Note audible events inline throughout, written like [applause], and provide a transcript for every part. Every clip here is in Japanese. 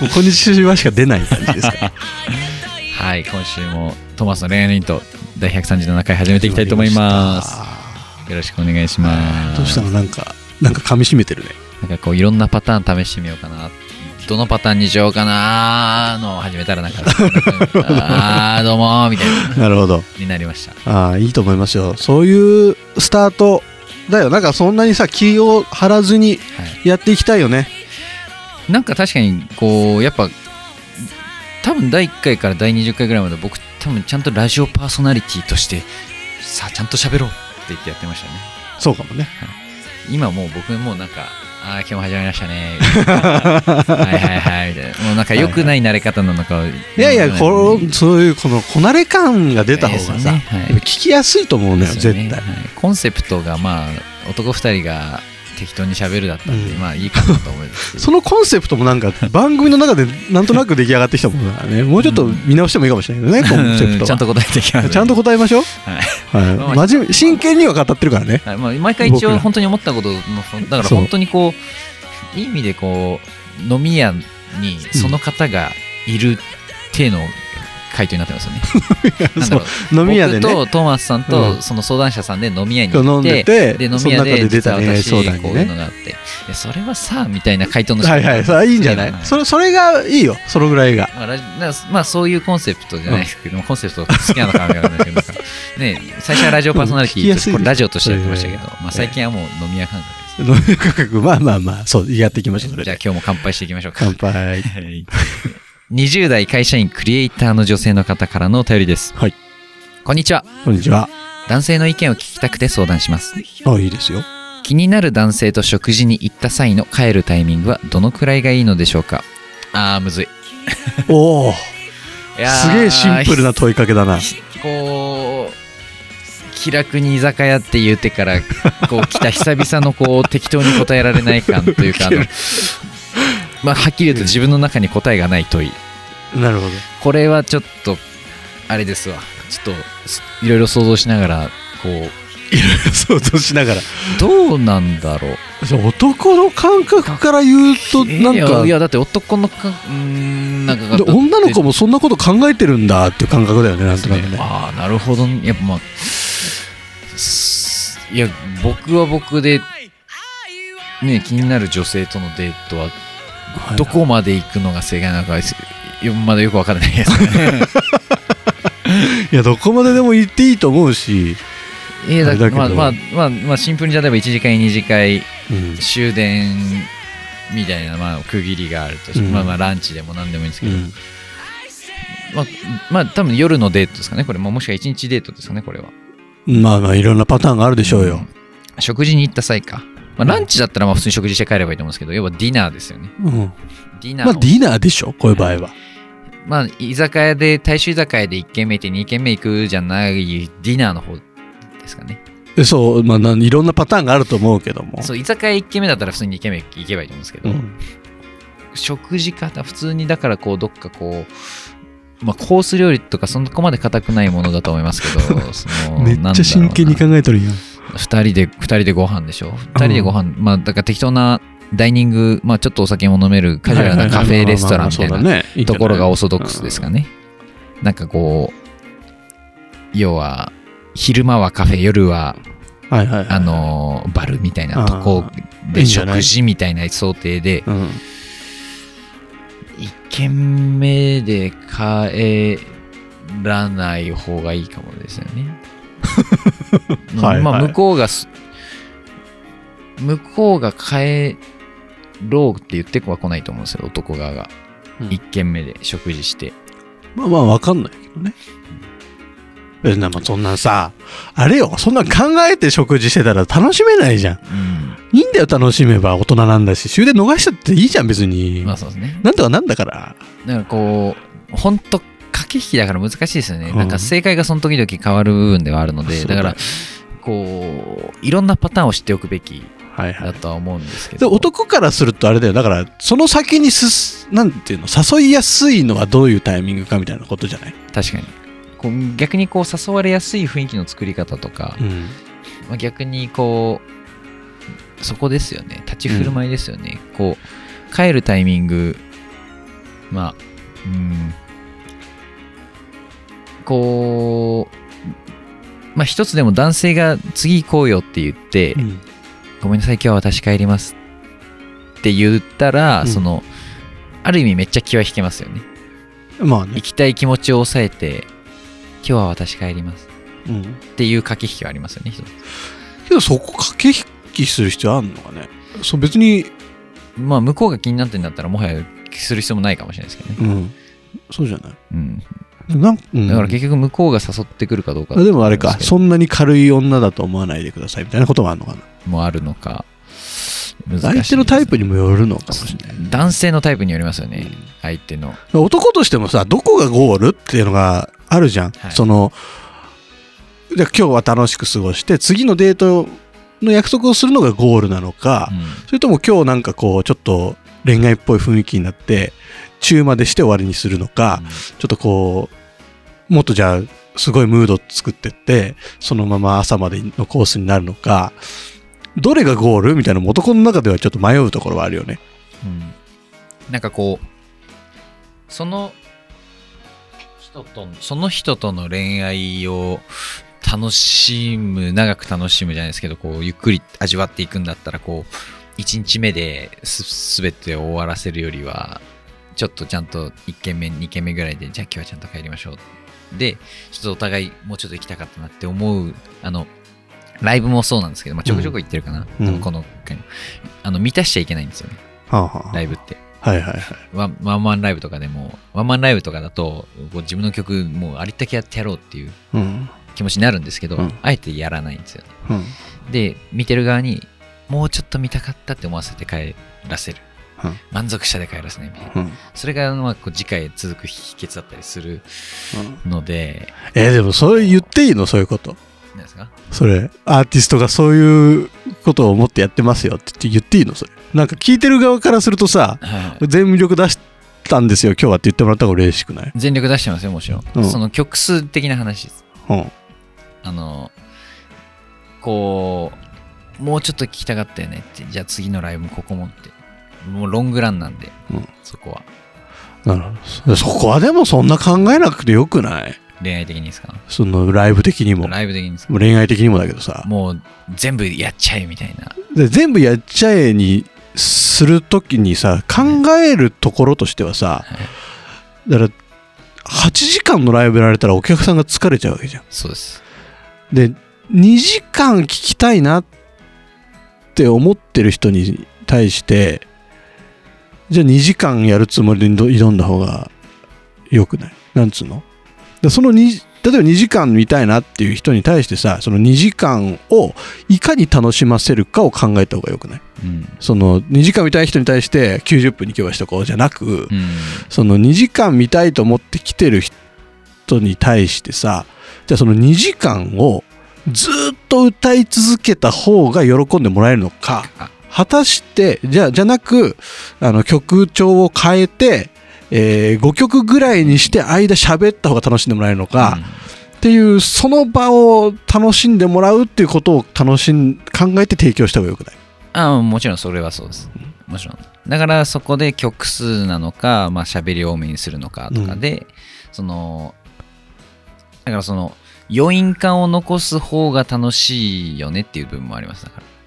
もうこんにちはしか出ない感じですか。[laughs] はい今週もトーマスの恋愛のヒント第137回始めていきたいと思いますよろしくお願いしますどうしたの、なんか、なんか噛み締めてるね。なんかこういろんなパターン試してみようかなどのパターンにしようかなーのを始めたらなんか [laughs] あーどうもーみたいななるほど。になりましたああ、いいと思いますよ。そういうスタート。だよ。なんかそんなにさ、気を張らずにはいやっていきたいよね。なんか確かにこうやっぱ多分第1回から第20回ぐらいまで僕多分ちゃんとラジオパーソナリティとしてさあちゃんと喋ろうって言ってやってましたね。そうかもね。今もう僕もうなんかああ今日も始まりましたね。[laughs] はいはいはいみたいな。もうなんか良くない慣れ方なのかいやいや、この、そういう、この、こなれ感が出た方がさ、ねはい聞きやすいと思うのよ、ですよね。絶対。はい。コンセプトがまあ男2人が適当に喋るだったんで、うん。まあいいかなと思うんですそのコンセプトもなんか [laughs] 番組の中でなんとなく出来上がってきたものだからねもうちょっと見直してもいいかもしれないけどね、コンセプトは。ちゃんと答えていきますちゃんと答えましょう、はい。はい、真面目真剣には語ってるからね。はい。まあ、毎回一応本当に思ったこともだから本当にこういい意味でこう飲み屋にその方がいる体の回答になってますよね。[laughs] 飲み屋でね。僕とトーマスさんとうん。その相談者さんで飲み屋に行って、でてで飲その中でみ屋で出たね実は私こういうのねがあって、いやそれはさみたいな回答の仕方。はいはいそれはいいんじゃない、はそれそれがいいよ。そのぐらいが。まあラジなまあそういうコンセプトじゃないですけども、コンセプト好きなのかわからないですけどね最初はラジオパーソナリティとしてうん。聞きやすいこれラジオとしてやってましたけど、まあ、最近はもう飲み屋感覚です。飲み屋価格まあまあまあそうやっていきましょうじゃあ今日も乾杯していきましょうか。乾杯。[laughs] はい20代会社員クリエイターの女性の方からのお便りです。はい。こんにちは。こんにちは男性の意見を聞きたくて相談します。あいいですよ気になる男性と食事に行った際の帰るタイミングはどのくらいがいいのでしょうか？あー、むずい。[laughs] おおすげえシンプルな問いかけだなこう、気楽に居酒屋って言ってから、こう来た久々のこう適当に答えられない感というか、あの [laughs] まあ、はっきり言うと自分の中に答えがない問い。なるほど。これはちょっとあれですわ。ちょっとすいろいろ想像しながらこう。想像しながら。どうなんだろう。男の感覚から言うとなんか。いやだって男のかうーんなんかで女の子もそんなこと考えてるんだっていう感覚だよねなんとなくね。ああなるほど。ねやっぱまあすいや僕は僕でね気になる女性とのデートはどこまで行くのが正解なのかよまだよく分からないです。ね [laughs] いやどこまででも行っていいと思うし、いやだだまあまあまあまあシンプルに例えば1次会2次会うん終電みたいな、まあ、区切りがあるとうんまあまあランチでも何でもいいんですけど、うんまあ、まあ多分夜のデートですかねこれ、まあ、もしくは一日デートですかねこれはまあまあいろんなパターンがあるでしょうよ、食事に行った際か、まあ、ランチだったらまあ普通に食事して帰ればいいと思うんですけど要はディナーですよね。うん。ディナーを、まあディナーでしょこういう場合は、まあ居酒屋で大衆居酒屋で1軒目行って2軒目行くじゃないディナーの方ですかね。でそうまあなんいろんなパターンがあると思うけども。そう居酒屋1軒目だったら普通に2軒目行けばいいと思うんですけど、うん。食事方普通にだからこうどっかこう、まあ、コース料理とかそこまで硬くないものだと思いますけどその [laughs] めっちゃ真剣に考えとるやん2人で二人でご飯でしょ？2人でご飯、まあだから適当なダイニングまあちょっとお酒も飲めるカジュアルなカフェレストランみたいなところがオーソドックスですかね、なんかこう要は昼間はカフェ夜はあのバルみたいなとこで食事みたいな想定でうん。1軒目で帰らない方がいいかもですよね。はいまあはい向こうがす向こうが帰ろうって言っては来ないと思うんですよ。男側が、うん。1軒目で食事して。まあまあわかんないけどね。えなまあそんなさあれよ。そんな考えて食事してたら楽しめないじゃん。うん。いいんだよ楽しめば大人なんだし。終電逃しちゃっていいじゃん別に、まあそうですね。なんとかなんだから。だからこう本当駆け引きだから難しいですよね、うん。なんか正解がその時々変わる部分ではあるのでだからこういろんなパターンを知っておくべきはいはい。だとは思うんですけでど男からするとあれだよ。だからその先にすなんていうの誘いやすいのはどういうタイミングかみたいなことじゃない、確かに。こう逆にこう誘われやすい雰囲気の作り方とか、うん。まあ、逆にこうそこですよね。立ち振る舞いですよね、こう帰るタイミングまあうんこうまあ一つでも男性が次行こうよって言って、うん。ごめんなさい今日は私帰りますって言ったら、うん。そのある意味めっちゃ気は引けますよね。まあね。行、きたい気持ちを抑えて今日は私帰ります。うん、っていう駆け引きはありますよねけどそこ駆け引きする必要あるのかね？そう別に、まあ向こうが気になってんだったらもはやする必要もないかもしれないですけどね、うん、そうじゃない？うん、なん、うん、だから結局向こうが誘ってくるかどうかあでもあれか。そそんなに軽い女だと思わないでくださいみたいなことがあるのかな。もあるのか。相手のタイプにもよるのかもしれない。男性のタイプによりますよね。相手の。男としてもさどこがゴールっていうのがあるじゃん、はい。そのじゃあ今日は楽しく過ごして次のデートの約束をするのがゴールなのか、それとも今日なんかこうちょっと恋愛っぽい雰囲気になって中までして終わりにするのか、ちょっとこうもっとじゃあすごいムード作ってってそのまま朝までのコースになるのかどれがゴールみたいなのも男の中ではちょっと迷うところはあるよね。うんなんかこうその人とその人との恋愛を楽しむ長く楽しむじゃないですけどこうゆっくり味わっていくんだったらこう1日目です全てを終わらせるよりはちょっとちゃんと1軒目2軒目ぐらいでじゃあ今日はちゃんと帰りましょうでちょっとお互いもうちょっと行きたかったなって思うあのライブもそうなんですけど、まあ、ちょこちょこ行ってるかな、うん。このあの満たしちゃいけないんですよね。はあはあ。ライブって。はいはいはい。ワンワンマンライブとかでもワンマンライブとかだとこう自分の曲もうありったけやってやろうっていううん。気持ちになるんですけど、うん。あえてやらないんですよね。うん。で見てる側にもうちょっと見たかったって思わせて帰らせる、うん満足したで帰らせないみたいな。うん。それがまあこう次回続く秘訣だったりするので。えーでもそれ言っていいの？そういうこと？何ですか？それアーティストがそういうことを思ってやってますよって言って言っていいの？それ。なんか聞いてる側からするとさはい。全力出したんですよ今日はって言ってもらった方が嬉しくない？全力出してますよもちろん、うん。その曲数的な話です。うん。あのこうもうちょっと聞きたかったよねって。じゃあ次のライブもここもってもうロングランなんで、うんそこはなるほど。そこはでもそんな考えなくてよくない？恋愛的にですか？そのライブ的にも。ライブ的にですか？恋愛的にもだけどさ。もう全部やっちゃえみたいなで全部やっちゃえにするときにさ考えるところとしてはさはいだから8時間のライブやられたらお客さんが疲れちゃうわけじゃん。そうですで2時間聞きたいなって思ってる人に対してじゃあ2時間やるつもりで挑んだ方がよくない？なんつうの？でその2例えば2時間見たいなっていう人に対してさその2時間をいかに楽しませるかを考えた方がよくない？うん。その2時間見たい人に対して90分に今日はしとこうじゃなく、うん。その2時間見たいと思って来てる人に対してさじゃあその2時間をずっと歌い続けた方が喜んでもらえるのかあ果たしてじゃあじゃなくあの曲調を変えて、え5曲ぐらいにして間喋った方が楽しんでもらえるのか、っていうその場を楽しんでもらうっていうことを楽しん考えて提供した方がよくない？あもちろんそれはそうです。もちろん。だからそこで曲数なのかまあ喋り多めにするのかとかで、そのだからその余韻感を残す方が楽しいよねっていう部分もあります。だから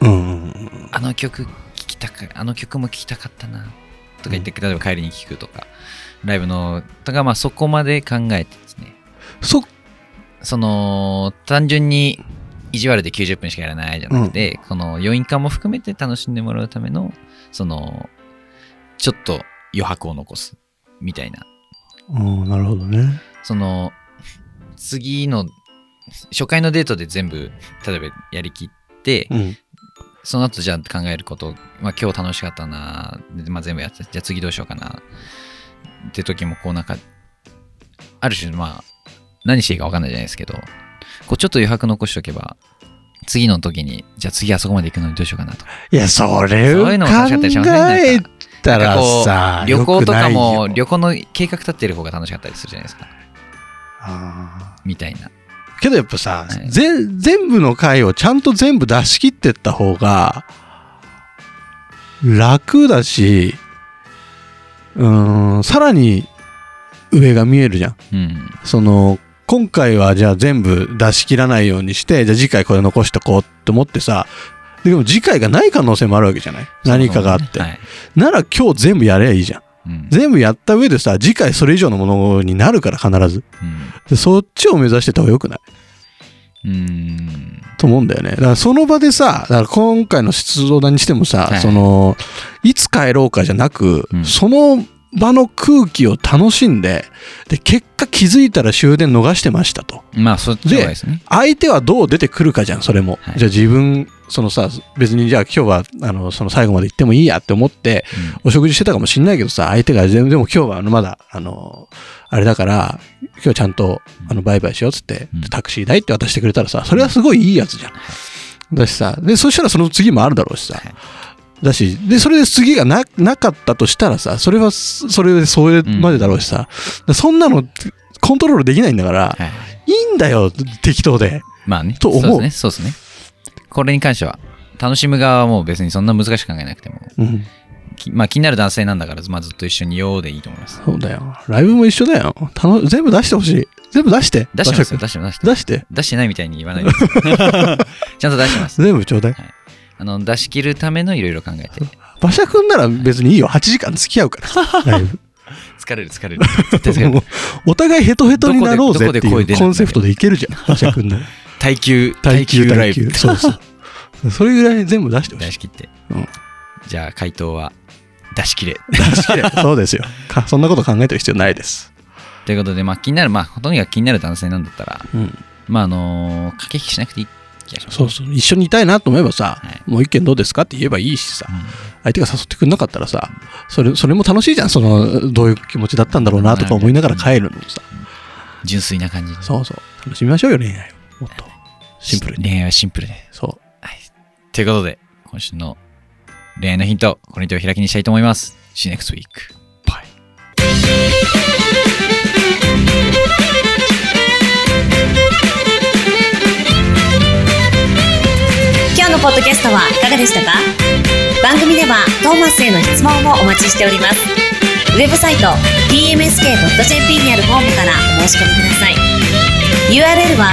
うんうんうんあの曲聴きたかあの曲も聴きたかったなとか言って、例えば帰りに聴くとか。ライブのとかまあそこまで考えてですね。そその単純に意地悪で90分しかやらないじゃなくて、この余韻感も含めて楽しんでもらうためのそのちょっと余白を残すみたいな。うんなるほどね。その次の初回のデートで全部例えばやりきって、うんその後じゃあ考えること、まあ、今日楽しかったな、でまあ、全部やって、じゃあ次どうしようかなって時も、こうなんか、ある種、まあ、何していいか分かんないじゃないですけど、こうちょっと余白残しておけば、次の時に、じゃあ次あそこまで行くのにどうしようかなとか。いや、それを考えかたらさ、旅行とかも、旅行の計画立ってる方が楽しかったりするじゃないですか。あみたいな。ーけどやっぱさ、はいぜ全部の回をちゃんと全部出し切ってった方が、楽だし、うーん、さらに上が見えるじゃん。うん。その、今回はじゃあ全部出し切らないようにして、じゃあ次回これ残しとこうって思ってさ、でも次回がない可能性もあるわけじゃない？何かがあって。はい。なら今日全部やればいいじゃん。うん。全部やった上でさ、次回それ以上のものになるから必ず。うんでそっちを目指してた方がよくない？うん。と思うんだよね。だからその場でさ、だから今回の出動団にしてもさ、はいその、いつ帰ろうかじゃなく、うんその場の空気を楽しんで、で、結果気づいたら終電逃してましたと。まあ、そっちですね。相手はどう出てくるかじゃん、それも。はいじゃあ自分、そのさ、別にじゃあ今日は、あの、その最後まで行ってもいいやって思って、お食事してたかもしんないけどさ、相手が全然、でも今日はあの、まだ、あの、あれだから、今日ちゃんと、あの、バイバイしようっつってうん、タクシー代って渡してくれたらさ、それはすごいいいやつじゃん。だしさ、で、そしたらその次もあるだろうしさはい。だし、で、それで次がな、なかったとしたらさ、それは、それでそれまでだろうしさ、だそんなの、コントロールできないんだから、はい。いいんだよ、適当で。まあね。と思うそうですね。これに関しては、楽しむ側はもう別にそんな難しく考えなくても、うん。きまあ気になる男性なんだから、まあずっと一緒にいようでいいと思います。そうだよ。ライブも一緒だよ。楽全部出してほしい。全部出して。出してますよ、馬出してます。車君出して。出してないみたいに言わないで [laughs] ちゃんと出してます。全部ちょうだい。あの、出し切るためのいろいろ考えて。馬車君なら別にいいよ。8時間付き合うから。ライブ。[laughs] 疲れる疲れる。[laughs] お互いヘトヘトになろうぜっていうコンセプトでいけるじゃん。馬車君なら。耐久、耐久ライブ。そうそう。[laughs] それぐらい全部出してほしい。出し切って。うんじゃあ回答は、出し切れ。出し切れ。[laughs] そうですよ。かそんなこと考えてる必要ないです。ということで、まあ気になる、まあとにかく気になる男性なんだったら、うん。まああのー駆け引きしなくていい気がします。そうそう。一緒にいたいなと思えばさ、はいもう一件どうですかって言えばいいしさう、ん相手が誘ってくれなかったらさ、それ、それも楽しいじゃん。その、どういう気持ちだったんだろうなとか思いながら帰るのもさ。純粋な感じで。そうそう。楽しみましょうよ、恋愛を。もっと。シンプルに。恋愛はシンプルで。そはい。ということで、今週の恋愛のヒント、これにてお開きにしたいと思います。See you next week. Bye. 今日のポッドキャストはいかがでしたか？番組ではトーマスへの質問もお待ちしておりますウェブサイト tmsk.jp にあるフォームからお申し込みください URL は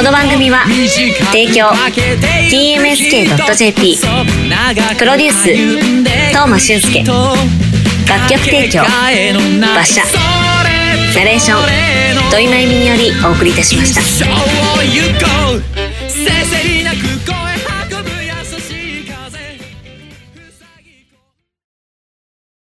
この番組は提供 TMSK.jp プロデュース東間俊介楽曲提供馬車ナレーション土井真由美によりお送りいたしました。